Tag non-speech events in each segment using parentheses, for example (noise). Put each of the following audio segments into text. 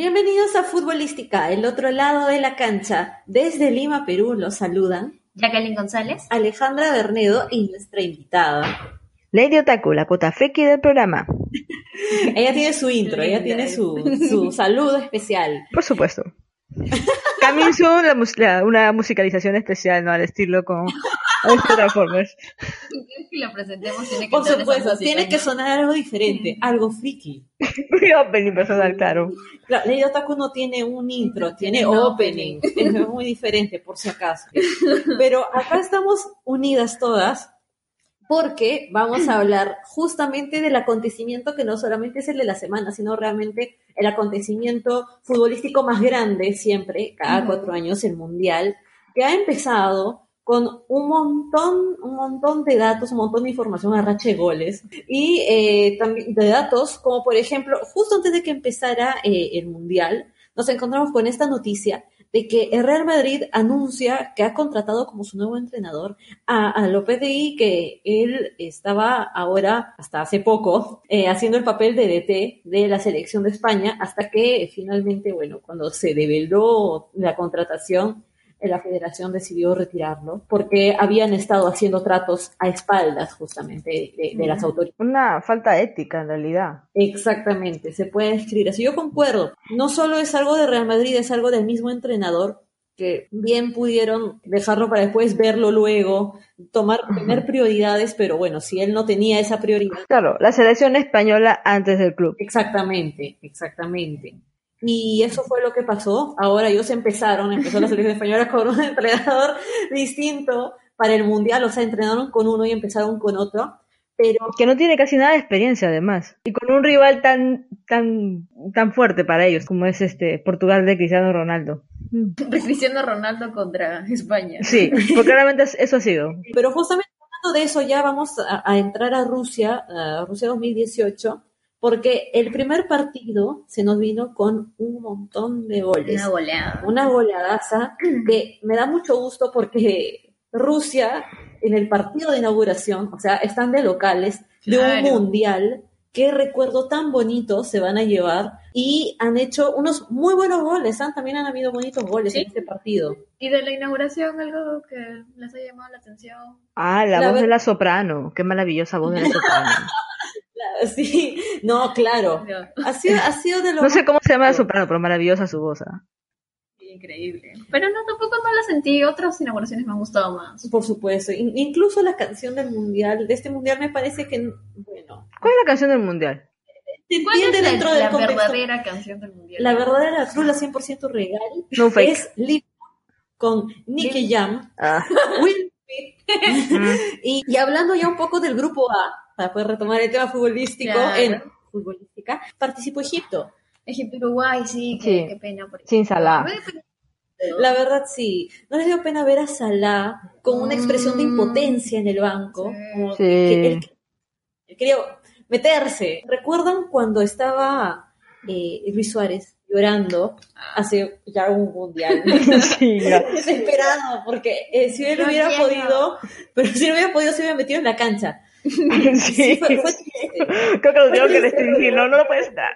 Bienvenidos a Futbolística, el otro lado de la cancha. Desde Lima, Perú, los saludan Jacqueline González. Alejandra Bernedo y nuestra invitada. Lady Otaku, la cuota friki del programa. (laughs) Ella tiene su intro, ella tiene su, su (laughs) saludo especial. Por supuesto. Coming soon, la mus- la- una musicalización especial, ¿no? Al estilo con (laughs) Transformers. ¿Quieres que lo presentemos? Tiene que Por supuesto, tiene que sonar algo diferente, algo friki. (laughs) Mi opening personal, claro. Claro, Lady Otaku no tiene un intro, tiene un opening. (laughs) Es muy diferente, por si acaso. Pero acá estamos unidas todas porque vamos a hablar justamente del acontecimiento que no solamente es el de la semana, sino realmente el acontecimiento futbolístico más grande siempre, cada cuatro años, el Mundial, que ha empezado con un montón, un montón de datos, un montón de información a de goles y eh, también de datos como por ejemplo, justo antes de que empezara eh, el Mundial, nos encontramos con esta noticia de que el Real Madrid anuncia que ha contratado como su nuevo entrenador a, a Lopetegui, que él estaba ahora, hasta hace poco, eh, haciendo el papel de DT de la selección de España, hasta que eh, finalmente, bueno, cuando se develó la contratación, la federación decidió retirarlo, porque habían estado haciendo tratos a espaldas justamente de, de las autoridades. Una falta ética, en realidad. Exactamente, se puede escribir así. Yo concuerdo. No solo es algo de Real Madrid, es algo del mismo entrenador que bien pudieron dejarlo para después verlo luego, tomar, tener prioridades, pero bueno, si él no tenía esa prioridad. Claro, la selección española antes del club. Exactamente, exactamente. Y eso fue lo que pasó. Ahora ellos empezaron, empezó la selección española (laughs) con un entrenador distinto para el Mundial, o sea, entrenaron con uno y empezaron con otro, pero Que no tiene casi nada de experiencia, además. Y con un rival tan, tan, tan fuerte para ellos como es este Portugal de Cristiano Ronaldo. (laughs) De Cristiano Ronaldo contra España. Sí, porque claramente es- eso ha sido. Pero justamente hablando de eso, ya vamos a, a entrar a Rusia, a Rusia 2018, porque el primer partido se nos vino con un montón de goles. Una goleada. Una goleadaza que me da mucho gusto porque Rusia, en el partido de inauguración, o sea, están de locales de un Claro. mundial. Qué recuerdo tan bonito se van a llevar y han hecho unos muy buenos goles, ¿ah? también han habido bonitos goles Sí. en este partido. ¿Y de la inauguración algo que les ha llamado la atención? Ah, la, La voz ver- de la soprano. Qué maravillosa voz de la (laughs) soprano. (laughs) Sí, no, claro. Ha sido, ha sido de lo No sé cómo se llama la soprano, pero maravillosa su voz. ¿ah? Increíble. Pero no, tampoco no la sentí. Otras inauguraciones me han gustado más. Por supuesto. In- incluso la canción del mundial, de este mundial me parece que, bueno, ¿Cuál es la canción del mundial? se ¿Cuál es entiende la, dentro la del contexto. verdadera canción del mundial? La verdadera la cruz, la 100% real, No fake. es Lip con Nicky Jam, Ah. (laughs) Will Smith. (laughs) y, y hablando ya un poco del grupo A, para poder retomar el tema futbolístico Claro. en futbolística, participó Egipto. Egipto, Uruguay, sí, qué, Sí. qué pena. Por Sin Salah. La verdad sí, no les dio pena ver a Salah con una expresión de Mm. impotencia en el banco, Sí. como Sí. que él, él quería meterse. ¿Recuerdan cuando estaba eh, Luis Suárez llorando hace ya un mundial? (laughs) Sí, (laughs) ya. Desesperado, porque eh, si él No hubiera entiendo. podido, pero si él hubiera podido, se hubiera metido en la cancha. (laughs) Sí. Sí, fue- fue triste. Creo que lo tengo que restringir. No, no lo puedes dar.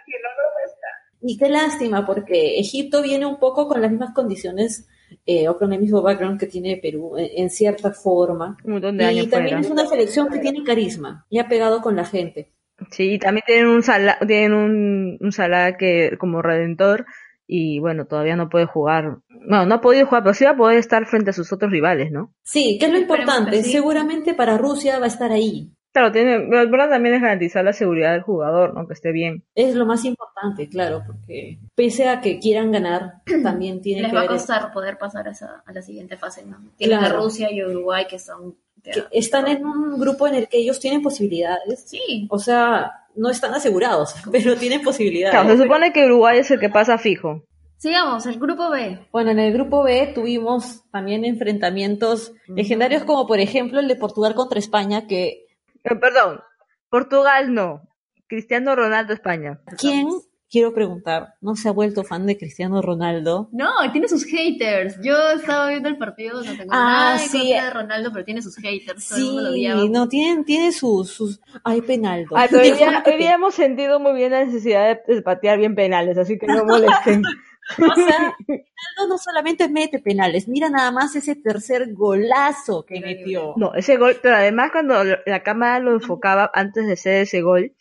Y qué lástima, porque Egipto viene un poco con las mismas condiciones eh, o con el mismo background que tiene Perú, en, en cierta forma. Un montón de Y años también fuera. es una selección que tiene carisma y ha pegado con la gente. Sí, y también tienen un Salah, tienen un, un Salah que como redentor y bueno, todavía no puede jugar No, no ha podido jugar, pero sí va a poder estar frente a sus otros rivales, ¿no? Sí, que es lo importante. Seguramente para Rusia va a estar ahí. Claro, tiene, lo importante también es garantizar la seguridad del jugador, ¿no? Que esté bien. Es lo más importante, claro, porque pese a que quieran ganar, (clears throat) también tiene Les que va a costar poder pasar a, esa, a la siguiente fase, ¿no? Tienen Claro. a Rusia y Uruguay que son... que están en un grupo en el que ellos tienen posibilidades. Sí, O sea, no están asegurados, (laughs) pero tienen posibilidades. Claro, se supone que Uruguay es el que pasa fijo. sigamos, el grupo B. Bueno, en el grupo B tuvimos también enfrentamientos legendarios como por ejemplo el de Portugal contra España, que Eh, perdón, Portugal no. Cristiano Ronaldo España. ¿quién, quiero preguntar, no se ha vuelto fan de Cristiano Ronaldo? No, tiene sus haters. Yo estaba viendo el partido, no tengo Ah, nada sí. contra de Ronaldo, pero tiene sus haters. Lo Sí, no, tienen, tiene sus, sus, ay, penaldo. Ay, pero hoy día, hoy día hemos sentido muy bien la necesidad de, de patear bien penales, así que no molesten. (laughs) O sea, (laughs) Ronaldo no solamente mete penales, mira nada más ese tercer golazo que metió. No, ese gol, pero además cuando la cámara lo enfocaba antes de hacer ese gol,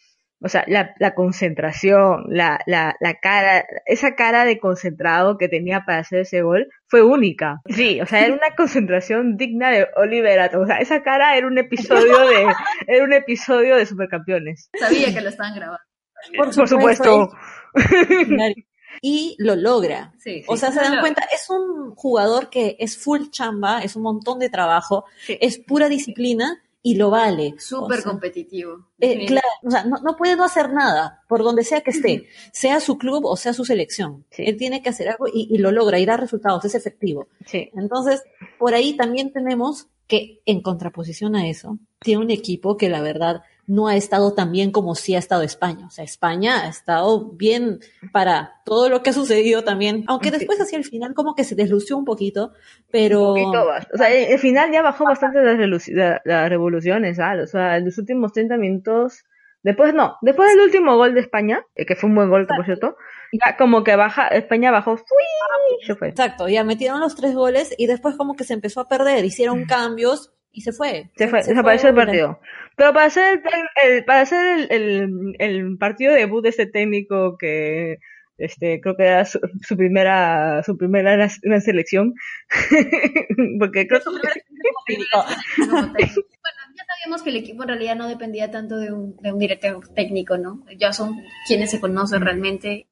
o sea, la, la concentración, la, la, la cara, esa cara de concentrado que tenía para hacer ese gol fue única. Sí, o sea, era una (laughs) concentración digna de Oliver Atom. O sea, esa cara era un episodio (laughs) de, era un episodio de Supercampeones. Sabía que lo estaban grabando. Por Por supuesto. Y lo logra. Sí, O sea, se dan cuenta, es un jugador que es full chamba, es un montón de trabajo, es pura disciplina y lo vale. Súper O sea, competitivo. eh, claro, o sea, no, no puede no hacer nada, por donde sea que esté, sea su club o sea su selección. Sí. Él tiene que hacer algo y, y lo logra y da resultados, es efectivo. Sí. Entonces, por ahí también tenemos que, en contraposición a eso, tiene un equipo que la verdad no ha estado tan bien como sí ha estado España. O sea, España ha estado bien para todo lo que ha sucedido también, aunque después hacia el final como que se deslució un poquito, pero... Un poquito O sea, al final ya bajó bastante las, la- las revoluciones, ¿ah? O sea, en los últimos 30 minutos, después no, después del último gol de España, eh, que fue un buen gol, por cierto, ya como que baja, España bajó, ¡fui! se fue. Exacto, ya metieron los tres goles y después como que se empezó a perder, hicieron cambios y se fue. Se fue, desapareció el partido. Pero para hacer el, el- para hacer el, el, el partido debut de este técnico que este creo que era su, su primera su primera gran selección (laughs) porque creo que (laughs) (laughs) sabíamos que el equipo en realidad no dependía tanto de un, de un director técnico, ¿no? Ya son quienes se conocen realmente.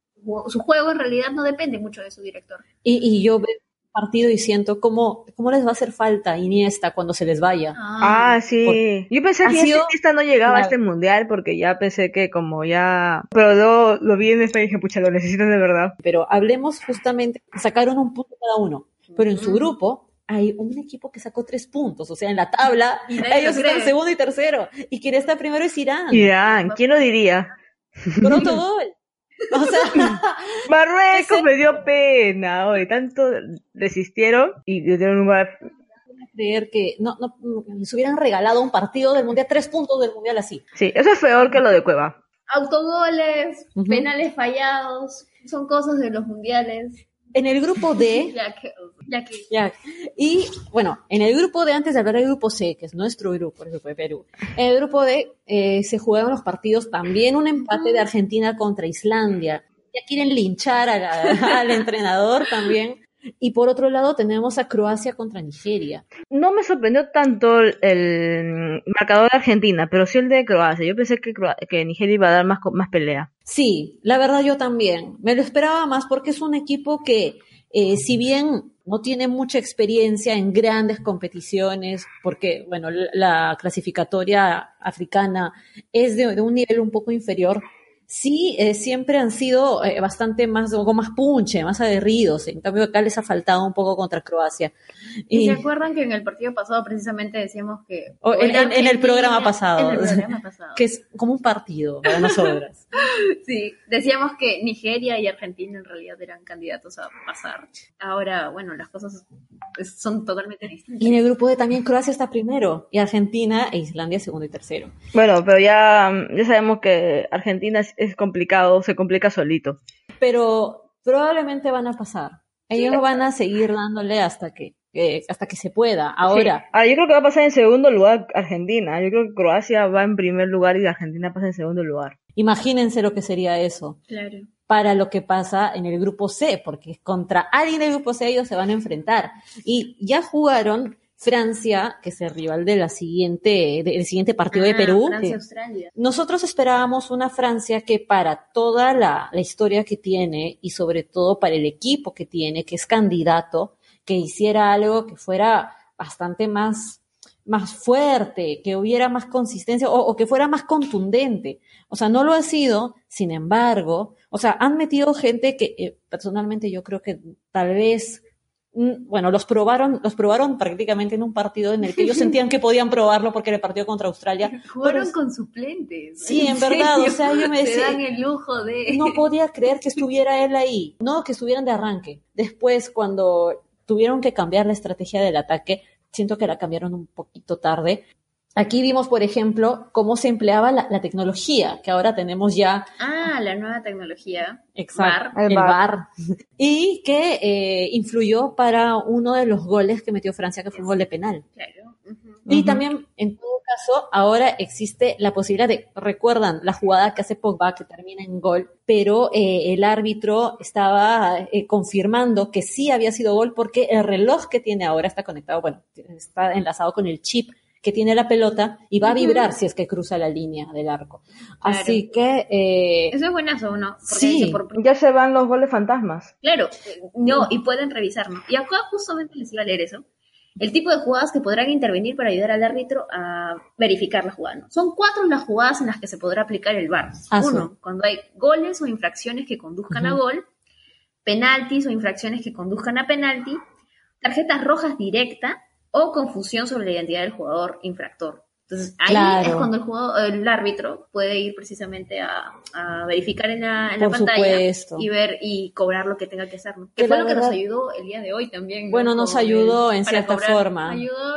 Su juego en realidad no depende mucho de su director. Y, y yo veo partido y siento cómo, cómo les va a hacer falta Iniesta cuando se les vaya. Ah, sí. Yo pensé que sido- esta no llegaba a este mundial porque ya pensé que como ya... Pero luego lo vi en España y dije, pucha, lo necesitan de verdad. Pero hablemos justamente, sacaron un punto cada uno, pero en su grupo hay un equipo que sacó tres puntos, o sea, en la tabla ellos lo están segundo y tercero, y quien está primero es Irán, Irán, ¿quién lo diría? pronto gol. O sea, (laughs) Marruecos me dio pena, hoy tanto resistieron y dieron un lugar. creer que no, no, les hubieran regalado un partido del mundial, tres puntos del mundial así. Sí, eso es peor que lo de Cueva. Autogoles, penales fallados, son cosas de los mundiales. En el grupo D. (laughs) Y bueno, en el grupo de antes de hablar del grupo C, que es nuestro grupo, el grupo de Perú, en el grupo D eh, se jugaron los partidos también un empate de Argentina contra Islandia. Ya quieren linchar a la- (laughs) al entrenador también. Y por otro lado tenemos a Croacia contra Nigeria. No me sorprendió tanto el, el marcador de Argentina, pero sí el de Croacia. Yo pensé que, Nigeria iba a dar más, más pelea. Sí, la verdad yo también. Me lo esperaba más porque es un equipo que, eh, si bien no tiene mucha experiencia en grandes competiciones, porque, bueno, la- la clasificatoria africana es de, de un nivel un poco inferior, sí, eh, siempre han sido eh, bastante más, algo más punche, más aguerridos. En cambio, acá les ha faltado un poco contra Croacia. ¿Y Y- se acuerdan que en el partido pasado precisamente decíamos que... O en- en- en el programa pasado. En el (laughs) programa pasado. que es como un partido para nosotras. (laughs) Sí, decíamos que Nigeria y Argentina en realidad eran candidatos a pasar. Ahora, bueno, las cosas son totalmente distintas. Y en el grupo de también Croacia está primero, y Argentina e Islandia segundo y tercero. Bueno, pero ya, ya sabemos que Argentina es, es complicado, se complica solito. Pero probablemente van a pasar. Ellos van a seguir dándole hasta que, que- hasta que se pueda. Ahora, Sí. Ah, yo creo que va a pasar en segundo lugar Argentina. Yo creo que Croacia va en primer lugar y Argentina pasa en segundo lugar. imagínense lo que sería eso. Claro. para lo que pasa en el grupo C, porque contra alguien del grupo C ellos se van a enfrentar. Y ya jugaron Francia, que es el rival de la siguiente, del siguiente partido de Ah, Perú. Francia, nosotros esperábamos una Francia que para toda la, la historia que tiene y sobre todo para el equipo que tiene, que es candidato, que hiciera algo que fuera bastante más, más fuerte, que hubiera más consistencia o, o que fuera más contundente. O sea, no lo ha sido, sin embargo, o sea, han metido gente que eh, personalmente yo creo que tal vez bueno, los probaron, los probaron prácticamente en un partido en el que ellos (laughs) sentían que podían probarlo porque era el partido contra Australia. Jugaron pero- con suplentes. Sí, en verdad, o sea, yo me decía- dan el lujo de... no podía creer que estuviera él ahí, no que estuvieran de arranque. Después, cuando tuvieron que cambiar la estrategia del ataque, siento que la cambiaron un poquito tarde. Aquí vimos, por ejemplo, cómo se empleaba la, la tecnología, que ahora tenemos ya Ah, la nueva tecnología. exacto. El. VAR, (laughs) y que eh, influyó para uno de los goles que metió Francia, que fue un gol de penal. Claro. Y también, en todo caso, ahora existe la posibilidad de, recuerdan la jugada que hace Pogba, que termina en gol, pero eh, el árbitro estaba eh, confirmando que sí había sido gol porque el reloj que tiene ahora está conectado, bueno, está enlazado con el chip que tiene la pelota y va a vibrar si es que cruza la línea del arco. Así que, eh, Eso es buenazo, ¿no? Porque Sí. por- Ya se van los goles fantasmas. Claro, no, y pueden revisarnos. Y acá justamente les iba a leer eso. El tipo de jugadas que podrán intervenir para ayudar al árbitro a verificar la jugada. ¿no? Son cuatro las jugadas en las que se podrá aplicar el VAR. Ah. Uno, cuando hay goles o infracciones que conduzcan a gol, penaltis o infracciones que conduzcan a penalti, tarjetas rojas directa o confusión sobre la identidad del jugador infractor. Entonces, ahí Claro. es cuando el, jugador, el árbitro puede ir precisamente a, a verificar en la, en la Por pantalla supuesto. y ver y cobrar lo que tenga que hacer. ¿no? Que fue lo que nos ayudó el día de hoy también. ¿no? Bueno, nos Con el- ayudó en cierta cobrar. forma. Ayudó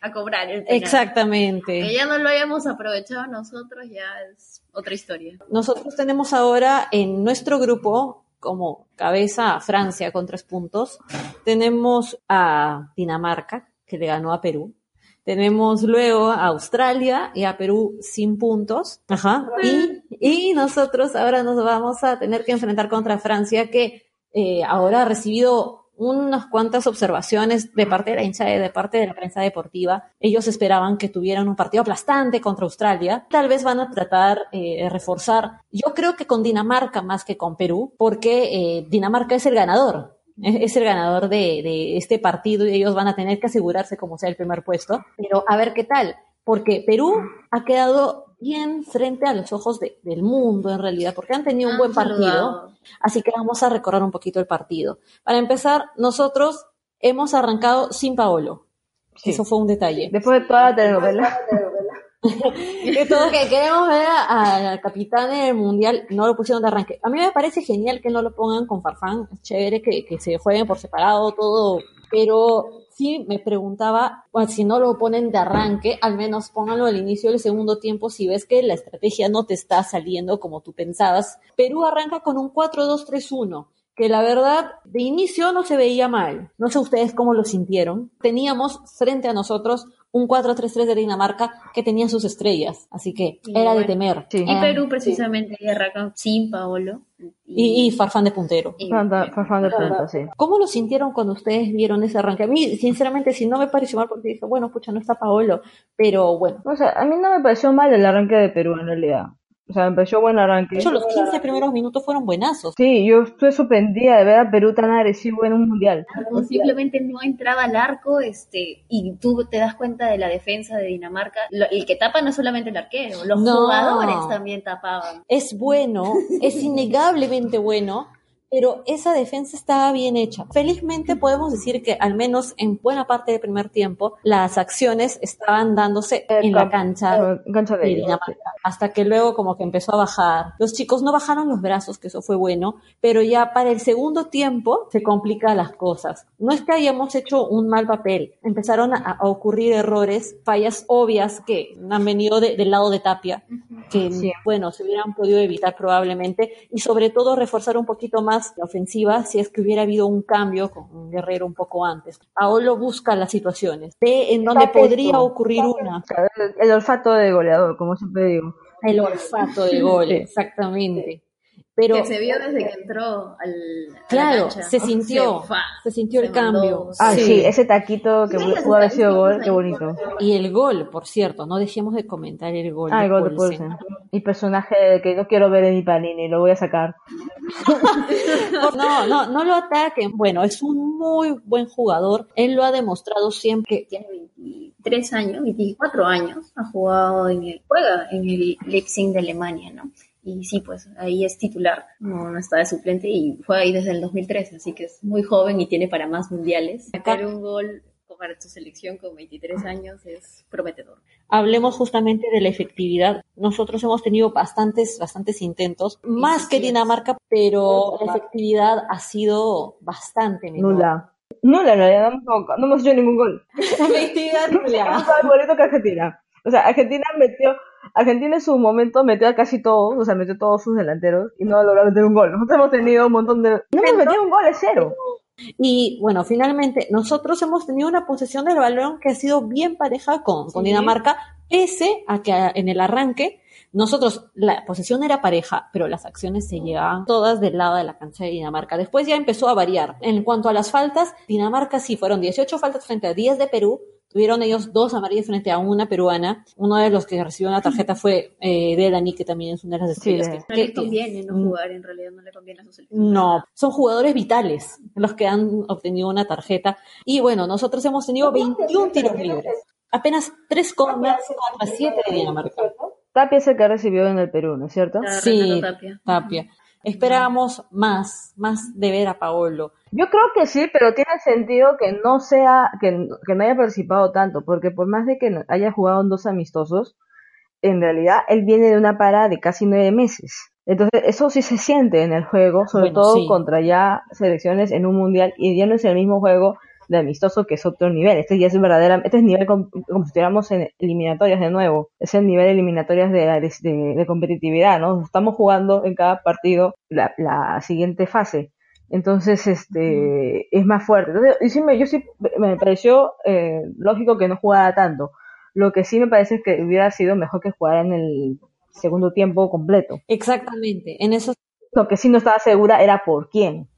a cobrar el penal. exactamente. Que ya no lo hayamos aprovechado nosotros ya es otra historia. Nosotros tenemos ahora en nuestro grupo como cabeza a Francia con tres puntos. Tenemos a Dinamarca, que le ganó a Perú. Tenemos luego a Australia y a Perú sin puntos. Ajá. Y, y nosotros ahora nos vamos a tener que enfrentar contra Francia, que eh, ahora ha recibido unas cuantas observaciones de parte de la hinchada y de parte de la prensa deportiva. Ellos esperaban que tuvieran un partido aplastante contra Australia. Tal vez van a tratar eh, de reforzar, yo creo que con Dinamarca más que con Perú, porque eh, Dinamarca es el ganador. Es el ganador de, de este partido y ellos van a tener que asegurarse como sea el primer puesto. Pero a ver qué tal, porque Perú ha quedado bien frente a los ojos de- del mundo en realidad, porque han tenido un buen partido. Así que vamos a recorrer un poquito el partido. Para empezar, nosotros hemos arrancado sin Paolo. Sí. Eso fue un detalle. Después de toda la telenovela. (laughs) Todos que queremos ver al capitán en el mundial, no lo pusieron de arranque. A mí me parece genial que no lo pongan con Farfán, es chévere que, que se jueguen por separado todo, pero sí me preguntaba, bueno, si no lo ponen de arranque, al menos pónganlo al inicio del segundo tiempo si ves que la estrategia no te está saliendo como tú pensabas. Perú arranca con un 4-2-3-1 que la verdad de inicio no se veía mal. No sé ustedes cómo lo sintieron. Teníamos frente a nosotros un 4-3-3 de Dinamarca que tenía sus estrellas, así que Y era de temer. Sí. Y Perú precisamente y arranca sin Paolo. y, y Farfán de puntero. y- Fanta- Farfán de punta, sí. ¿Cómo lo sintieron cuando ustedes vieron ese arranque? A mí, sinceramente, si no me pareció mal porque dije, bueno, pucha, no está Paolo, pero bueno. O sea, a mí no me pareció mal el arranque de Perú en realidad. O sea, me pareció buen arranque. De hecho, los 15 primeros minutos fueron buenazos. Sí, yo estuve sorprendida de ver a Perú tan agresivo en un mundial. o simplemente no entraba al arco este y tú te das cuenta de la defensa de Dinamarca Lo- el que tapa no es solamente el arquero los No. jugadores también tapaban es bueno, es innegablemente bueno, pero esa defensa estaba bien hecha. Felizmente podemos decir que al menos en buena parte del primer tiempo las acciones estaban dándose en la cancha Eh, cancha de. Dinamarca, hasta que luego como que empezó a bajar. Los chicos no bajaron los brazos, que eso fue bueno, pero ya para el segundo tiempo se complican las cosas. No es que hayamos hecho un mal papel, empezaron a, a ocurrir errores, fallas obvias que han venido de- del lado de Tapia, que Sí. bueno, se hubieran podido evitar probablemente, y sobre todo reforzar un poquito más la ofensiva si es que hubiera habido un cambio con un guerrero un poco antes. Paolo busca las situaciones, ve en donde podría ocurrir una. El, olfato de goleador, como siempre digo. El olfato de gol, exactamente. Pero que se vio desde que entró al claro, cancha. se (laughs) sintió, Se, fa, se sintió el se mandó. cambio. Ah, Sí. sí, ese taquito que pudo haber sido gol, qué bonito. Y el gol, por cierto, no dejemos de comentar el gol Ah, de el gol de Paulsen. Paulsen. Mi personaje que no quiero ver en mi panini, lo voy a sacar. (laughs) No, no, no lo ataquen. Bueno, es un muy buen jugador. Él lo ha demostrado siempre. Tiene 23 años, 24 años, ha jugado en el, juega en el Leipzig de Alemania, ¿no? Y sí, pues ahí es titular, no, no está de suplente y juega ahí desde el 2013, así que es muy joven y tiene para más mundiales. Sacar un gol para tu selección con 23 años es prometedor. Hablemos justamente de la efectividad. Nosotros hemos tenido bastantes, bastantes intentos, más que sí, Dinamarca, pero la efectividad ha sido bastante menor. Nula. Nula, en realidad, no, hemos- no hemos hecho ningún gol. (laughs) Efectividad Es nula. más bonito que Argentina. O sea, Argentina metió, Argentina en su momento metió a casi todos, o sea, metió todos sus delanteros y no logró meter un gol. Nosotros hemos tenido un montón de... No hemos metido un gol, es cero. Y bueno, finalmente, nosotros hemos tenido una posesión del balón que ha sido bien pareja con, con Sí. Dinamarca, pese a que en el arranque nosotros, la posesión era pareja, pero las acciones se llevaban todas del lado de la cancha de Dinamarca. Después ya empezó a variar. En cuanto a las faltas, Dinamarca sí fueron 18 faltas frente a 10 de Perú. Tuvieron ellos dos amarillas frente a una peruana. Uno de los que recibió una tarjeta fue eh, Delany, que también es una de las estrellas. Sí, que- No que- que- conviene no Mm. jugar, en realidad no le conviene a su selección. no, son jugadores vitales los que han obtenido una tarjeta. Y bueno, nosotros hemos tenido 21 tiros libres. Apenas 3 contra 7 de Dinamarca. Tapia es el que recibió en el Perú, ¿no es cierto? Sí, Tapia. Tapia. Esperábamos más, más de ver a Paolo. Yo creo que sí, pero tiene sentido que no sea, que, que no haya participado tanto, porque por más de que haya jugado en dos amistosos, en realidad él viene de una para de casi nueve meses. Entonces, eso sí se siente en el juego, sobre Bueno, todo sí. contra ya selecciones en un mundial, y ya no es el mismo juego de amistoso que es otro nivel. Este ya es verdadera, este es nivel com- como si estuviéramos en eliminatorias de nuevo. Es el nivel de eliminatorias de, de, de competitividad, ¿no? Estamos jugando en cada partido la, la siguiente fase. Entonces, este, es más fuerte. Entonces, y sí me, yo sí me pareció eh, lógico que no jugara tanto. Lo que sí me parece es que hubiera sido mejor que jugara en el segundo tiempo completo. Exactamente. En eso Lo que sí no estaba segura era por quién,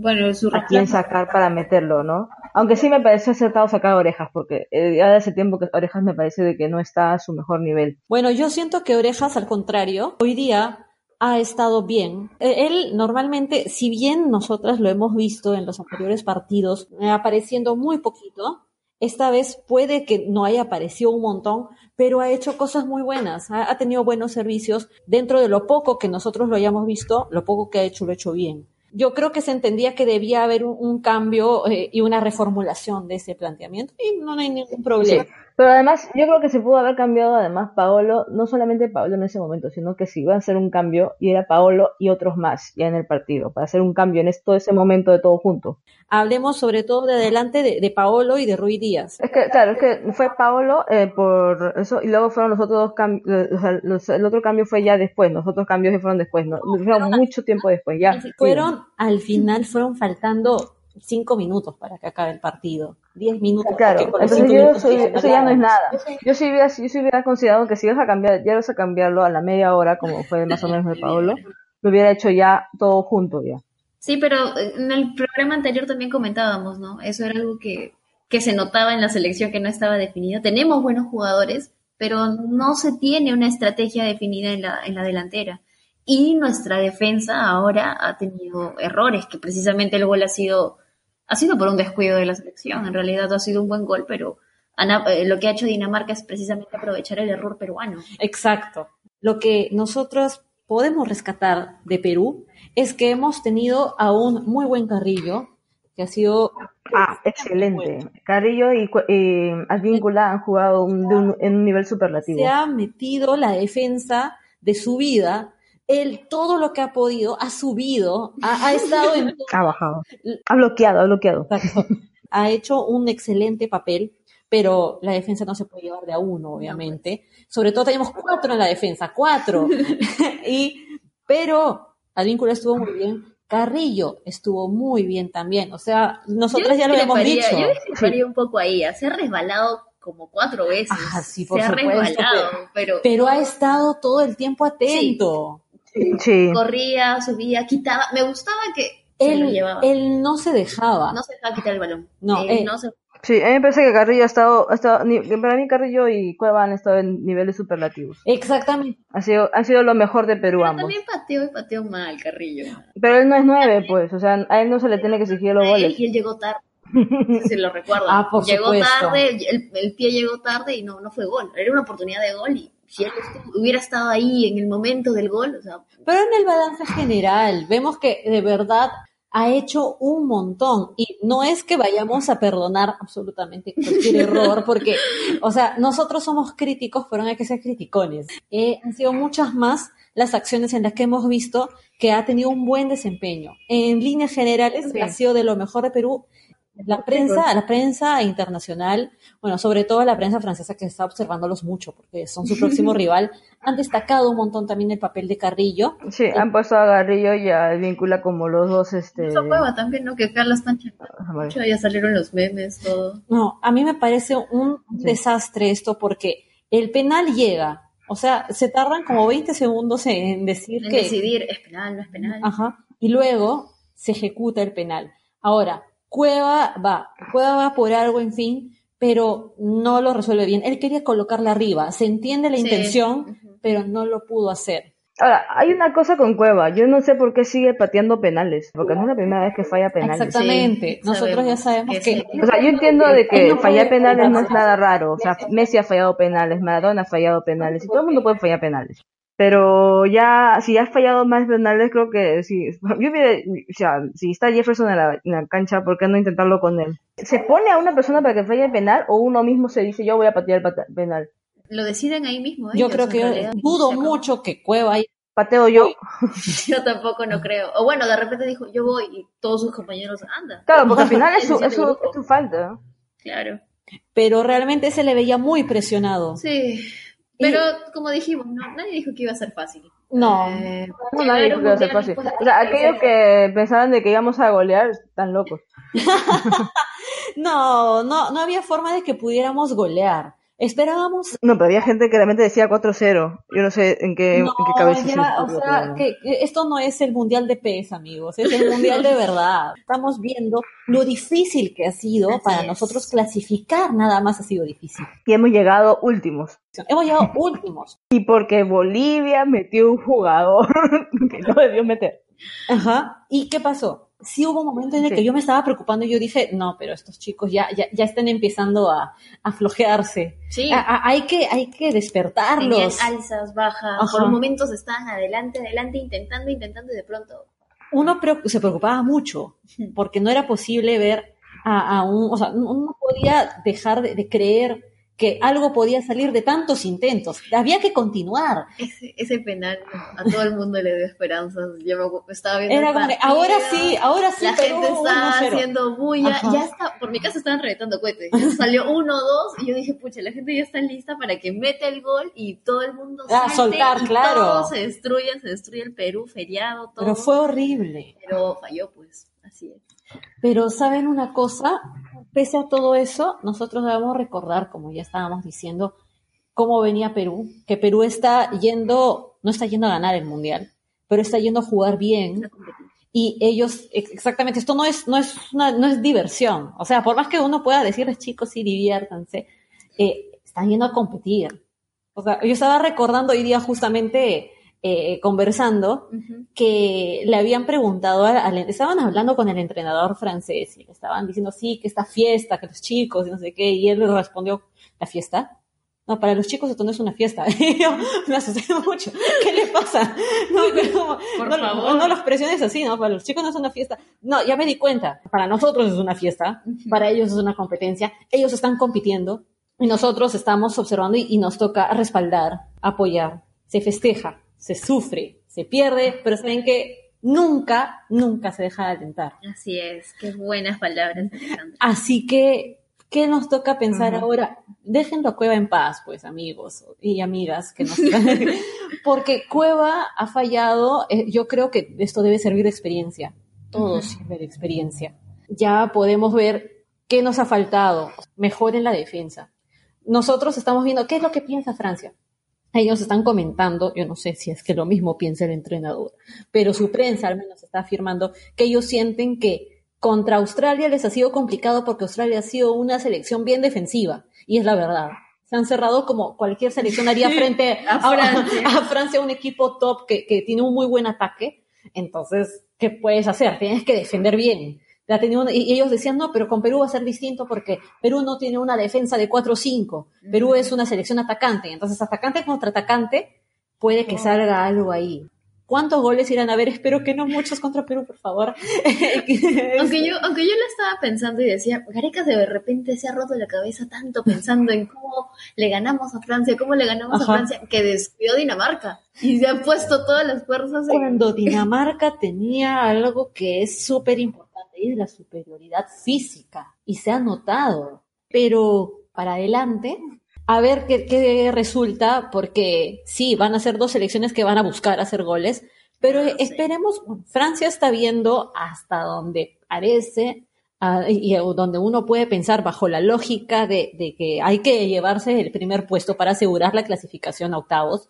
Bueno, su a quién sacar para meterlo, ¿no? Aunque sí me pareció acertado sacar Orejas, porque eh, ya de hace tiempo que Orejas me parece de que no está a su mejor nivel. Bueno, yo siento que Orejas, al contrario, hoy día ha estado bien. Eh, Él normalmente, si bien nosotras lo hemos visto en los anteriores partidos, eh, apareciendo muy poquito, esta vez puede que no haya aparecido un montón, pero ha hecho cosas muy buenas, ha, ha tenido buenos servicios. Dentro de lo poco que nosotros lo hayamos visto, lo poco que ha hecho lo ha hecho bien. Yo creo que se entendía que debía haber un, cambio eh, y una reformulación de ese planteamiento y no hay ningún problema. Pero además, yo creo que se pudo haber cambiado además Paolo, no solamente Paolo en ese momento, sino que si iba a hacer un cambio, y era Paolo y otros más ya en el partido, para hacer un cambio en esto, ese momento de todo junto. Hablemos sobre todo de adelante de, de Paolo y de Rui Díaz. Es que, claro, es que fue Paolo eh, por eso, y luego fueron los otros dos cambios, o sea, los- el otro cambio fue ya después, los otros cambios ya fueron después, ¿no? Fueron mucho tiempo después, ya. Fueron, al final, fueron faltando cinco minutos para que acabe el partido. Diez minutos. Claro, entonces yo minutos soy- ya eso ya no es nada. nada. Yo sí hubiera, yo sí hubiera considerado que si ibas a cambiar, ya ibas a cambiarlo a la media hora, como fue más o menos de Paolo, lo hubiera hecho ya todo junto ya. Sí, pero en el programa anterior también comentábamos, ¿no? Eso era algo que, que se notaba en la selección que no estaba definido. Tenemos buenos jugadores, pero no se tiene una estrategia definida en la, en la delantera. Y nuestra defensa ahora ha tenido errores, que precisamente el gol ha sido, ha sido por un descuido de la selección. En realidad ha sido un buen gol, pero Ana- eh, lo que ha hecho Dinamarca es precisamente aprovechar el error peruano. Exacto. Lo que nosotros podemos rescatar de Perú es que hemos tenido a un muy buen Carrillo, que ha sido Ah, excelente. Carrillo y, y Advíncula han jugado un- de un- en un nivel superlativo. se ha metido la defensa de su vida. Él todo lo que ha podido ha subido, ha, ha estado en (laughs) Ha bajado. Ha bloqueado, ha bloqueado. Exacto. Ha hecho un excelente papel, pero la defensa no se puede llevar de a uno, obviamente. Sobre todo tenemos cuatro en la defensa, cuatro. (laughs) y, pero Advíncula estuvo muy bien. Carrillo estuvo muy bien también. O sea, nosotras ya lo hemos dicho. Yo discreparía un poco ahí. Se ha resbalado como cuatro veces. Ah, sí, por se ha resbalado, pero, Pero ha estado todo el tiempo atento. Sí. Corría, subía, quitaba. Me gustaba que se lo Él, llevaba. él no se dejaba. No se dejaba quitar el balón. No, Él no se- Sí, a mí me parece que Carrillo ha estado, ha estado ni- para mí Carrillo y Cueva han estado en niveles superlativos. Exactamente. Ha sido, han sido lo mejor de Perú Pero ambos. también pateó y pateó mal, Carrillo. Pero él no es nueve, pues, o sea, a él no se le tiene que exigir los Él, goles. y él llegó tarde. No sé si lo recuerdan. Ah, por llegó supuesto. tarde, el, el pie llegó tarde y no, no fue gol. Era una oportunidad de gol y si él hubiera estado ahí en el momento del gol, o sea, Pero en el balance general, vemos que de verdad ha hecho un montón. Y no es que vayamos a perdonar absolutamente cualquier (laughs) error, porque, o sea, nosotros somos críticos, pero no hay que ser criticones. Eh, han sido muchas más las acciones en las que hemos visto que ha tenido un buen desempeño. En líneas generales, Sí. ha sido de lo mejor de Perú. La prensa, la prensa internacional, bueno, sobre todo la prensa francesa que está observándolos mucho porque son su próximo (laughs) rival, han destacado un montón también el papel de Carrillo. Sí, han puesto a Garrillo y a Víncula como los dos, este... Esa cueva también, ¿no? Que ah, vale. mucho, ya salieron los memes, todo. No, a mí me parece un Sí. desastre esto porque el penal llega, o sea, se tardan como 20 segundos en decir En que... decidir, es penal, no es penal. Ajá, y luego se ejecuta el penal. Ahora, Cueva va, Cueva va por algo, en fin, pero no lo resuelve bien. Él quería colocarla arriba, se entiende la Sí. intención, pero no lo pudo hacer. Ahora, hay una cosa con Cueva, yo no sé por qué sigue pateando penales, porque no es la primera vez que falla penales. Exactamente, Sí, nosotros ya sabemos que que... sí. O sea, yo entiendo de que no fallar penales no es nada raro. O sea, Messi ha fallado penales, Maradona ha fallado penales, y todo el mundo puede fallar penales. Pero ya, si has fallado más penales, creo que sí. Yo hubiera, o sea, si está Jefferson en la, en la cancha, ¿por qué no intentarlo con él? ¿Se pone a una persona para que falle el penal o uno mismo se dice yo voy a patear el penal? Lo deciden ahí mismo. Yo ellos, creo en que realidad. dudo mucho que Cueva haya Pateo yo. (laughs) Yo tampoco no creo. O bueno, de repente dijo, yo voy y todos sus compañeros andan. Claro, porque al final es (laughs) su, es su, es su falta. Claro. pero realmente se le veía muy presionado. Sí. Pero como dijimos, no, nadie dijo que iba a ser fácil. No, Eh, No, nadie dijo que iba a ser fácil. O sea, aquellos que pensaban de que íbamos a golear, están locos. (laughs) no, no, no había forma de que pudiéramos golear. Esperábamos No, pero había gente que realmente decía 4-0. Yo no sé en qué, en qué No, cabeza ya, o sea, que, que esto no es el mundial de PES, amigos, es el mundial de verdad. (laughs) Estamos viendo lo difícil que ha sido Así para es. nosotros clasificar, nada más ha sido difícil. Y hemos llegado últimos. Hemos llegado últimos. Y porque Bolivia metió un jugador (laughs) que no debió meter. Ajá. ¿Y qué pasó? Sí hubo un momento en el Sí. que yo me estaba preocupando y yo dije, no, pero estos chicos ya, ya, ya están empezando a, a flojearse. Sí. A- a- hay, que, hay que Tenían despertarlos. alzas, bajas, Ajá. por momentos estaban adelante, adelante, intentando, intentando y de pronto uno se preocupaba mucho porque no era posible ver a, a un, o sea, uno no podía dejar de, de creer que algo podía salir de tantos intentos. Había que continuar. ese, ese penal a todo el mundo le dio esperanzas. Yo me estaba viendo Era como que, ahora sí, ahora sí, La Perú gente estaba 1-0. haciendo bulla, Ajá. ya está, por mi casa estaban reventando cohetes, ya salió uno o dos, y yo dije, pucha, la gente ya está lista para que meta el gol y todo el mundo Ah, salte soltar, y claro. todo se destruye, se destruye el Perú, feriado, todo. Pero fue horrible. Pero falló, pues, así es. Pero saben una cosa, pese a todo eso, nosotros debemos recordar, como ya estábamos diciendo, cómo venía Perú, que Perú está yendo, no está yendo a ganar el mundial, pero está yendo a jugar bien y ellos, ex- exactamente, esto no es, no es, una- no es diversión, o sea, por más que uno pueda decirles chicos, sí, diviértanse, eh, están yendo a competir. O sea, yo estaba recordando hoy día justamente eh, conversando que le habían preguntado, al, al- estaban hablando con el entrenador francés y le estaban diciendo, sí, que esta fiesta, que los chicos y no sé qué, y él le respondió, ¿la fiesta? No, para los chicos esto no es una fiesta. (laughs) Y yo me asusté mucho. (laughs) ¿Qué le pasa? (laughs) No, pero, Por no, favor. no los presiones así, ¿no? Para los chicos no es una fiesta. No, ya me di cuenta. Para nosotros es una fiesta, para ellos es una competencia. Ellos están compitiendo y nosotros estamos observando y, y nos toca respaldar, apoyar. Se festeja, se sufre, se pierde, pero saben que nunca, nunca se deja de alentar. Así es, qué buenas palabras, Alejandra. Así que, ¿qué nos toca pensar ahora? Déjenlo a Cueva en paz, pues, amigos y amigas, que nos... (laughs) porque Cueva ha fallado, eh, yo creo que esto debe servir de experiencia, todo sirve de experiencia. Ya podemos ver qué nos ha faltado, mejor en la defensa. Nosotros estamos viendo qué es lo que piensa Francia. Ellos están comentando, yo no sé si es que lo mismo piensa el entrenador, pero su prensa al menos está afirmando que ellos sienten que contra Australia les ha sido complicado porque Australia ha sido una selección bien defensiva, y es la verdad. Se han cerrado como cualquier selección haría frente a, Francia. a, Francia, un equipo top que, que tiene un muy buen ataque. Entonces, ¿qué puedes hacer? Tienes que defender bien y ellos decían, no, pero con Perú va a ser distinto porque Perú no tiene una defensa de 4-5. Perú es una selección atacante. Entonces, atacante contra atacante, puede que salga algo ahí. ¿Cuántos goles irán a ver? Espero que no muchos contra Perú, por favor. (laughs) aunque yo, aunque yo lo estaba pensando y decía, Gareca de repente se ha roto la cabeza tanto pensando en cómo le ganamos a Francia, cómo le ganamos a Francia, que descuidó Dinamarca y se ha puesto todas las fuerzas. Cuando Dinamarca tenía algo que es súper importante de la superioridad física y se ha notado. Pero para adelante, a ver qué, resulta, porque sí, van a ser dos selecciones que van a buscar hacer goles, pero esperemos, Francia está viendo hasta donde parece ah, y donde uno puede pensar bajo la lógica de, que hay que llevarse el primer puesto para asegurar la clasificación a octavos,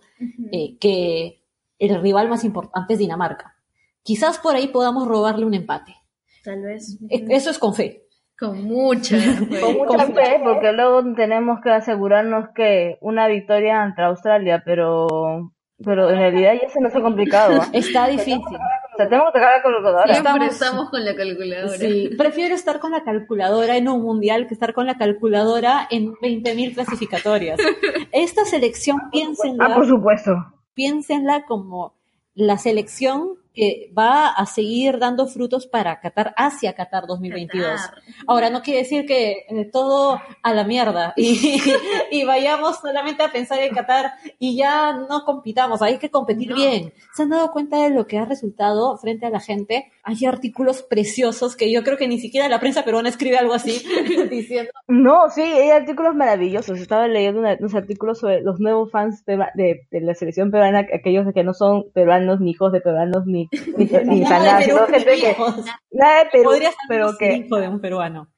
eh, que el rival más importante es Dinamarca. Quizás por ahí podamos robarle un empate. Tal vez. E, eso es con fe. Con mucha (laughs) fe. Con mucha fe, porque luego tenemos que asegurarnos que una victoria ante Australia, pero pero en realidad ya se nos ha complicado. ¿eh? (laughs) Está difícil. O sea, tengo que tocar la calculadora. Siempre estamos, con la calculadora. Sí, prefiero estar con la calculadora en un mundial que estar con la calculadora en 20.000 clasificatorias. Esta selección, piénsenla. Ah, por supuesto. Piénsenla como la selección que va a seguir dando frutos para Qatar hacia Qatar 2022. Ahora, no quiere decir que eh, todo a la mierda y, (laughs) y, vayamos solamente a pensar en Qatar y ya no compitamos, hay que competir bien. ¿Se han dado cuenta de lo que ha resultado frente a la gente? Hay artículos preciosos que yo creo que ni siquiera la prensa peruana escribe algo así (laughs) diciendo. No, sí, hay artículos maravillosos. Estaba leyendo unos artículos sobre los nuevos fans de, de la selección peruana, aquellos que no son peruanos ni hijos de peruanos ni ni, nada de Perú, Podría ser pero que hijo de un peruano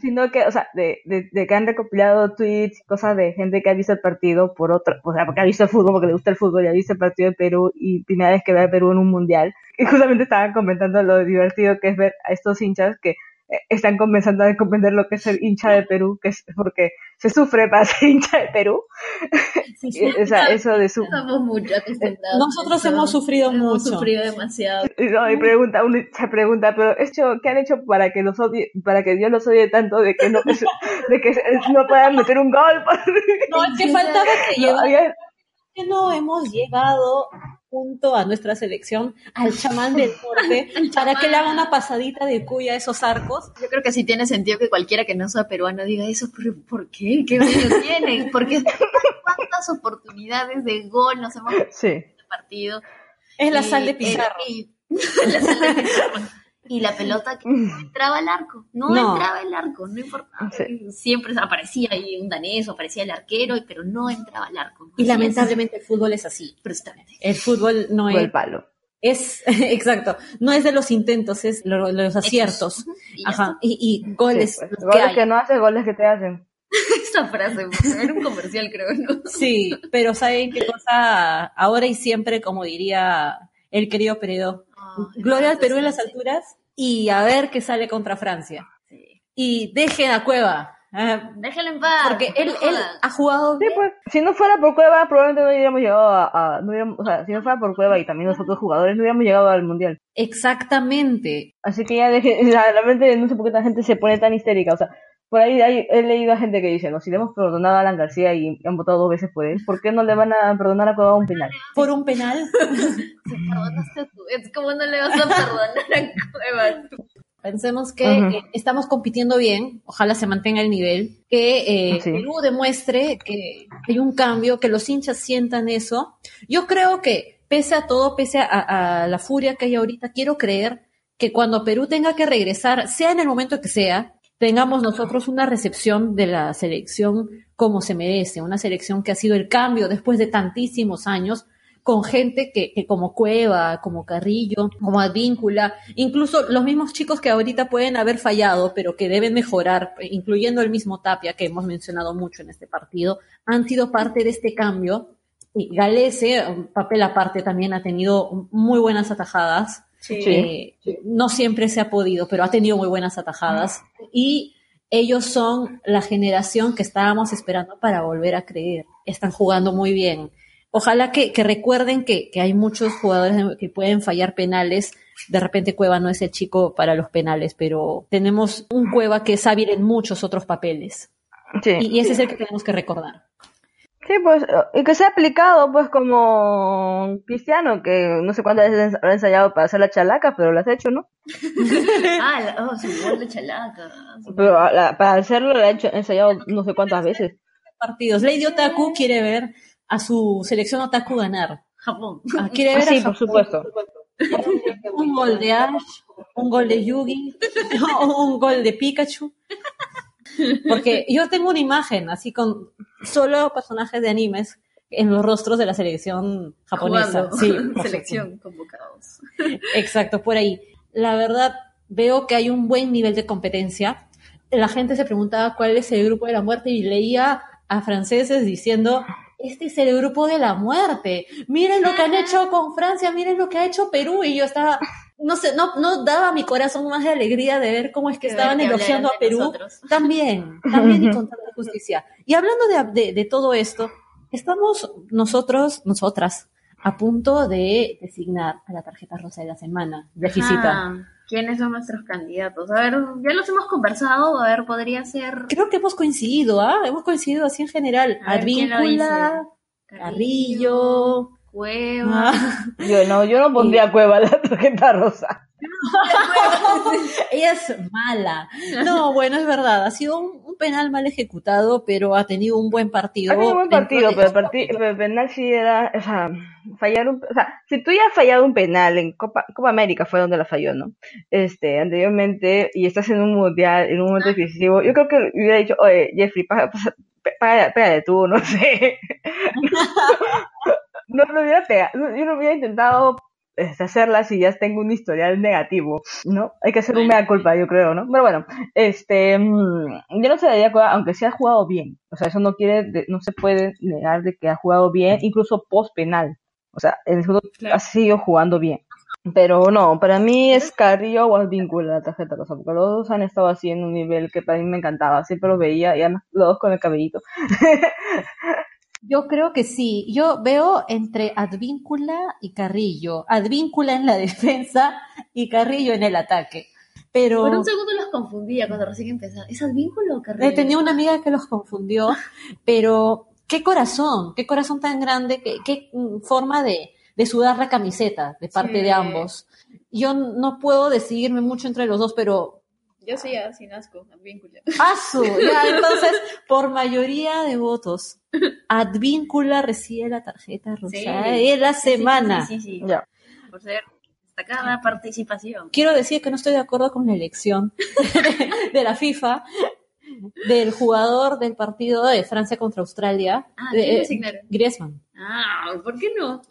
sino que, o sea, de, de, que han recopilado tweets, cosas de gente que ha visto el partido por otra, o sea, porque ha visto el fútbol, porque le gusta el fútbol, y ha visto el partido de Perú y primera vez que ve a Perú en un mundial. Y justamente estaban comentando lo divertido que es ver a estos hinchas que están comenzando a comprender lo que es ser hincha de Perú, que es porque se sufre para ser (laughs) hincha de Perú. (laughs) o sea, eso de su... Nosotros hemos sufrido hemos mucho. sufrido demasiado. y pregunta, se pregunta, pero hecho, ¿qué han hecho para que los odie, para que Dios los odie tanto de que no, (laughs) de que no puedan meter un gol? no, es que faltaba que no hemos llegado junto a nuestra selección al chamán del (laughs) norte para que le haga una pasadita de cuya a esos arcos. Yo creo que sí tiene sentido que cualquiera que no sea peruano diga eso, pero ¿por qué? ¿Qué valor (laughs) tienen? Porque cuántas oportunidades de gol nos hemos sí. en este partido. Es la sal de Pizarro. (laughs) la sal de Pizarro y la pelota que no entraba al arco, no, entraba el arco, no importaba. Siempre aparecía ahí un danés o aparecía el arquero, pero no entraba al arco. Y lamentablemente el fútbol es así. Precisamente. El fútbol no es... el palo. Es, (laughs) exacto, no es de los intentos, es los aciertos. Y Ajá, y, goles. Pues, goles que, no hacen, goles que te hacen. (laughs) Esa frase, era un comercial creo, ¿no? Sí, pero ¿saben qué cosa? Ahora y siempre, como diría el querido Peredo, Gloria al Perú en las alturas y a ver qué sale contra Francia. Y dejen a Cueva. Ah, Déjenlo en paz. Porque él, él ha jugado. Sí, pues, si no fuera por Cueva, probablemente no hubiéramos llegado a. no o sea, si no fuera por Cueva y también los otros jugadores, no hubiéramos llegado al mundial. Exactamente. Así que ya dejen. realmente (laughs) no sé por qué tanta gente se pone tan histérica. O sea, por ahí he leído a gente que dice, no, si le hemos perdonado a Alan García y han votado dos veces por él, ¿por qué no le van a perdonar a Cueva un penal? ¿Por un penal? (laughs) es como no le vas a perdonar a Cueva. Pensemos que eh, estamos compitiendo bien, ojalá se mantenga el nivel, que eh, Perú demuestre que hay un cambio, que los hinchas sientan eso. Yo creo que, pese a todo, pese a la furia que hay ahorita, quiero creer que cuando Perú tenga que regresar, sea en el momento que sea, tengamos nosotros una recepción de la selección como se merece, una selección que ha sido el cambio después de tantísimos años con gente que, que como Cueva, como Carrillo, como Advíncula, incluso los mismos chicos que ahorita pueden haber fallado, pero que deben mejorar, incluyendo el mismo Tapia, que hemos mencionado mucho en este partido, han sido parte de este cambio Y Galese, papel aparte, también ha tenido muy buenas atajadas. Sí. Eh, no siempre se ha podido, pero ha tenido muy buenas atajadas. Y ellos son la generación que estábamos esperando para volver a creer. Están jugando muy bien. Ojalá que, que recuerden que, que hay muchos jugadores que pueden fallar penales. De repente Cueva no es el chico para los penales, pero tenemos un Cueva que es hábil en muchos otros papeles. Sí. Y, y ese es el que tenemos que recordar. Sí, pues, y que sea aplicado, pues, como Cristiano, que no sé cuántas veces habrá ensayado para hacer la chalaca, pero lo has hecho, ¿no? (laughs) ah, la, oh, su gol de chalaca. Pero a la- para hacerlo lo ha hecho, ensayado no sé cuántas veces. Partidos. Lady Otaku quiere ver a su selección Otaku ganar. Japón. Ah, quiere Ah, ver sí, a por Japón. supuesto. un gol de Ash, un gol de Yugi, (laughs) un gol de Pikachu. Porque yo tengo una imagen así con solo personajes de animes en los rostros de la selección japonesa. Jugando. Sí, (laughs) Selección convocados. Exacto, por ahí. La verdad, veo que hay un buen nivel de competencia. La gente se preguntaba cuál es el grupo de la muerte y leía a franceses diciendo, este es el grupo de la muerte. Miren lo que han hecho con Francia, miren lo que ha hecho Perú. Y yo estaba, no sé, no, no daba a mi corazón más de alegría de ver cómo es que De estaban elogiando a de Perú. nosotros. También, también y con tanta justicia. Y hablando de, de- de todo esto, estamos nosotros, nosotras, a punto de designar a la tarjeta rosa de la semana. Visita. Ah, ¿Quiénes son nuestros candidatos? A ver, ya los hemos conversado. A ver, podría ser. Creo que hemos coincidido, ¿ah? Hemos coincidido así en general. A ver, ¿quién lo Advíncula, Carrillo. Cueva. Ah. (laughs) Yo no, yo no pondría Cueva (laughs) la tarjeta rosa. Ella es mala. No, bueno, es verdad. Ha sido un, un penal mal ejecutado, pero ha tenido un buen partido. Ha sido un buen partido, pero el, parti- pero el penal sí era, o sea, fallar un, o sea, si tú ya has fallado un penal en Copa, Copa América fue donde la falló, ¿no? Este, anteriormente, y estás en un mundial, en un momento decisivo, yo creo que hubiera dicho, oye, Jeffrey, pasa- pégale tú, (laughs) no sé. No lo hubiera pegado, yo no hubiera intentado este, hacerla si ya tengo un historial negativo, ¿no? Hay que hacer un mea culpa, yo creo, ¿no? Pero bueno, este, mm, yo no se daría cuenta, aunque sí ha jugado bien. O sea, eso no quiere, no se puede negar de que ha jugado bien, incluso post penal. O sea, el segundo Claro. ha seguido jugando bien. Pero no, para mí es Carrillo o Advíncula la tarjeta rosa, porque los dos han estado así en un nivel que para mí me encantaba. Siempre los veía, y además los dos con el cabellito. (laughs) Yo creo que sí. Yo veo entre Advíncula y Carrillo. Advíncula en la (laughs) defensa y Carrillo en el ataque. Pero Por un segundo los confundía cuando recién empezaba. ¿Es Advíncula o Carrillo? he tenido una amiga que los confundió, (laughs) pero qué corazón, qué corazón tan grande, qué, qué mm, forma de, de sudar la camiseta de parte Sí. de ambos. Yo no puedo decidirme mucho entre los dos, pero Yo sí, ah, sin asco, Advíncula. ¡Asu! (laughs) Ya, entonces, por mayoría de votos, Advíncula recibe la tarjeta rosa Sí. de la semana. Sí, sí, sí. Ya. Por ser destacada participación. Quiero decir que no estoy de acuerdo con la elección de la FIFA del jugador del partido de Francia contra Australia, Ah, de- ¿quién eh, designaron? Griezmann. Ah, ¿por qué no?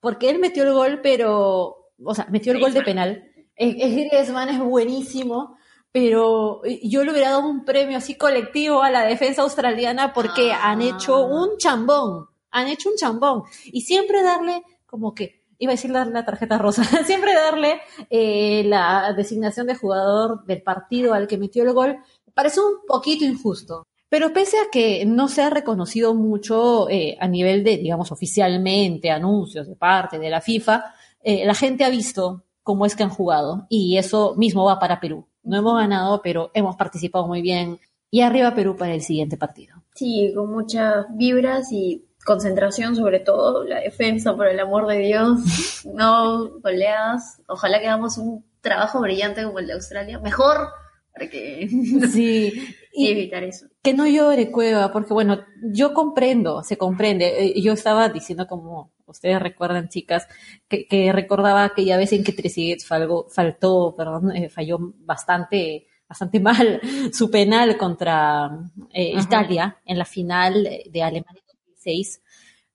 Porque él metió el gol, pero, o sea, metió el gol de penal. Es, es Griezmann, es buenísimo, pero yo le hubiera dado un premio así colectivo a la defensa australiana porque Ah. han hecho un chambón, han hecho un chambón. Y siempre darle como que, iba a decir darle la tarjeta rosa, (laughs) siempre darle eh, la designación de jugador del partido al que metió el gol, parece un poquito injusto. Pero pese a que no se ha reconocido mucho eh, a nivel de, digamos, oficialmente, anuncios de parte de la FIFA, eh, la gente ha visto cómo es que han jugado y eso mismo va para Perú. No hemos ganado, pero hemos participado muy bien y arriba Perú para el siguiente partido. Sí, con muchas vibras y concentración, sobre todo la defensa, por el amor de Dios. (laughs) No goleadas. Ojalá que hagamos un trabajo brillante como el de Australia. Mejor para que (laughs) Sí, y y evitar eso. que no llore Cueva, porque bueno, yo comprendo, se comprende. Eh, Yo estaba diciendo como ustedes recuerdan, chicas, que, que recordaba aquella vez en que Trezeguet faltó, perdón, eh, falló bastante, bastante (laughs) mal su penal contra eh. Italia en la final de Alemania 2006,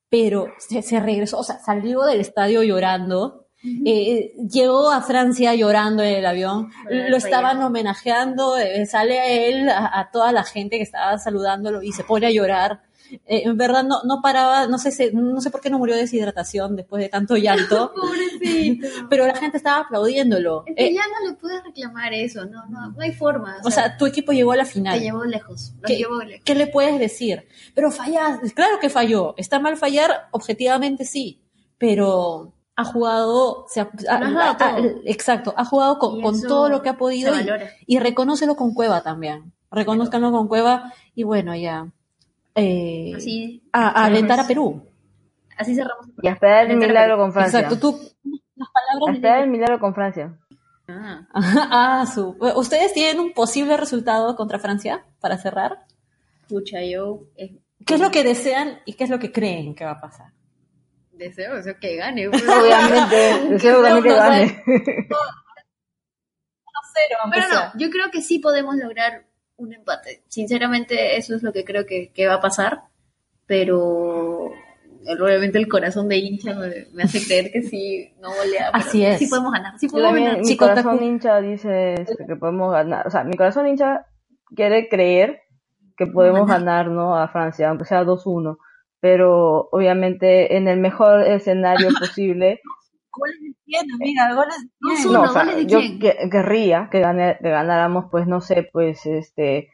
pero se, se regresó, o sea, salió del estadio llorando. eh, llegó a Francia llorando en el avión, lo estaban homenajeando, eh, sale a él, a, a toda la gente que estaba saludándolo y se pone a llorar. Eh, en verdad no, no paraba, no sé, no sé por qué no murió de deshidratación después de tanto llanto, (laughs) Pobrecito. (laughs) pero la gente estaba aplaudiéndolo. Es que Eh, ya no le puedes reclamar eso, no, no, no hay forma. o sea, tu equipo llegó a la te final. llevó lejos, ¿Qué, llevó lejos. qué le puedes decir? Pero fallaste, claro que falló. Está mal fallar, objetivamente sí, pero ha jugado, se ha- ha- exacto, ha jugado con, Y con todo lo que ha podido y, y reconócelo con Cueva también. Reconózcanlo con Cueva y bueno, ya. Eh, Así, a, alentar a Perú. así cerramos. Y a esperar el milagro con Francia. Exacto, tú, las A palabras esperar el milagro con Francia. Ah, (laughs) Ah, su. ¿Ustedes tienen un posible resultado contra Francia para cerrar? pucha, yo eh, ¿Qué es lo que desean y qué es lo que creen que va a pasar? deseo, deseo que gane. (laughs) Obviamente, deseo también que no, gane. (laughs) Cero, Pero no, yo creo que sí podemos lograr un empate. Sinceramente, eso es lo que creo que, que va a pasar. Pero obviamente el corazón de hincha me, me hace creer que sí, no pero Así es. Sí podemos ganar. Sí podemos ganar. mi corazón Taku. hincha dice que podemos ganar. O sea, mi corazón hincha quiere creer que podemos ganar, ¿no? A Francia, aunque sea 2-1. Pero obviamente en el mejor escenario (laughs) posible, Goles de quién, amiga, goles de No, quién. su- no, Uno, o sea, ¿goles de yo que- querría que, que ganáramos, pues no sé, pues este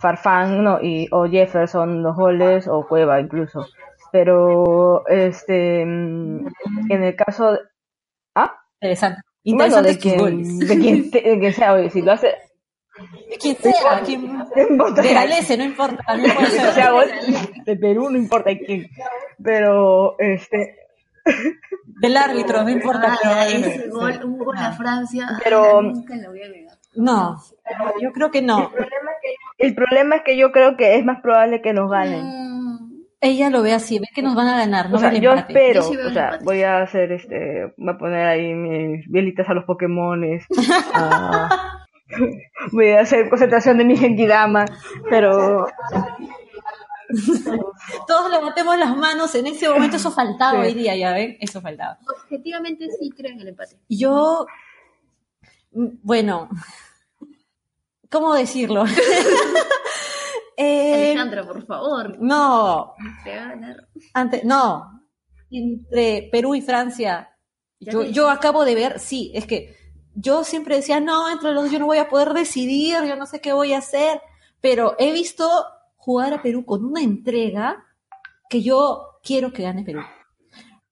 Farfán ¿no? y, o Jefferson los goles o Cueva incluso. Pero este mm, en el caso de, ah, Interesante. bueno, Interesantes de quien, goles. de quien, te- de quien sea, oye, si lo hace, De quien sea, quien- no importa de Galese, no importa. puede (laughs) ser. gol de Perú, no importa de quién. Pero este, Del árbitro, no importa. Ah, pero- ese gol, un gol a Francia. Pero- Nunca lo voy a olvidar. No, yo creo que no. el problema es que yo creo que es más probable que nos ganen. Mm, Ella lo ve así, ve que nos van a ganar, no o sea, yo empate. espero, Yo sí o sea, voy a hacer este, voy a poner ahí mis velitas a los Pokémones, (laughs) ah, (laughs) voy a hacer concentración de mi Genkidama, pero (laughs) Todos levantemos las manos en ese momento, eso faltaba Sí. hoy día, ya ven, eso faltaba. objetivamente sí creo en el empate. Yo, mm, bueno, ¿cómo decirlo? (laughs) Eh, Alejandra, por favor. no, Te va a ganar. ante, no, entre Perú y Francia, yo, yo acabo de ver, sí, es que yo siempre decía, no, entre los dos yo no voy a poder decidir, yo no sé qué voy a hacer, pero he visto jugar a Perú con una entrega que yo quiero que gane Perú.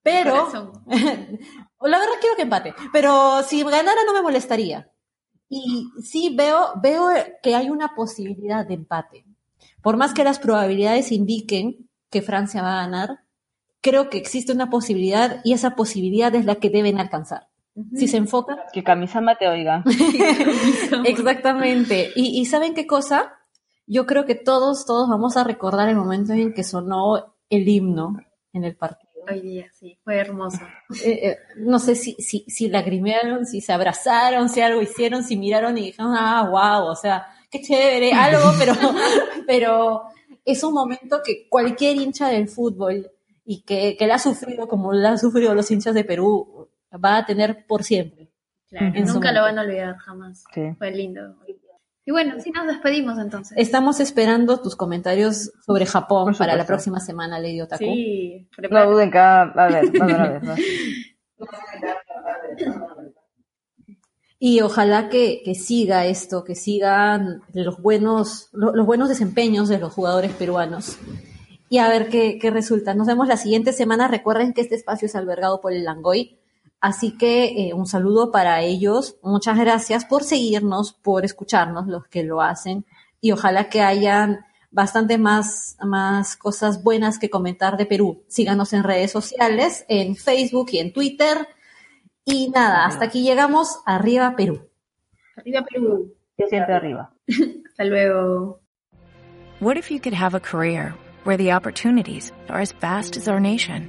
Pero, (laughs) la verdad quiero que empate, pero si ganara no me molestaría. Y sí veo, veo que hay una posibilidad de empate. Por más que las probabilidades indiquen que Francia va a ganar, creo que existe una posibilidad y esa posibilidad es la que deben alcanzar. Si se enfocan. que Kamisama te oiga. (laughs) Exactamente. Y, y ¿saben qué cosa? Yo creo que todos, todos vamos a recordar el momento en que sonó el himno en el partido. Hoy día, sí, fue hermoso. Eh, eh, no sé si, si, si lagrimearon, si se abrazaron, si algo hicieron, si miraron y dijeron, ah, wow, o sea, qué chévere, algo, (laughs) pero, pero es un momento que cualquier hincha del fútbol y que, que la ha sufrido como la han sufrido los hinchas de Perú, va a tener por siempre. Claro, nunca lo van a olvidar jamás. Sí. Fue lindo. Y bueno, sí nos despedimos entonces. Estamos esperando tus comentarios sobre Japón para la próxima semana, Lady Otaku. Sí, No duden que a ver, va a ver, a ver. ¿no? Y ojalá que, que siga esto, que sigan los buenos, lo- los buenos desempeños de los jugadores peruanos. Y a ver qué, qué resulta. Nos vemos la siguiente semana. Recuerden que este espacio es albergado por el Langoy. Así que eh, un saludo para ellos. Muchas gracias por seguirnos, por escucharnos, los que lo hacen. Y ojalá que hayan bastante más, más cosas buenas que comentar de Perú. Síganos en redes sociales, en Facebook y en Twitter. Y nada, hasta aquí llegamos. Arriba Perú. Arriba Perú. Siempre arriba. (laughs) Hasta luego. What if you could have a career where the opportunities are as vast as our nation,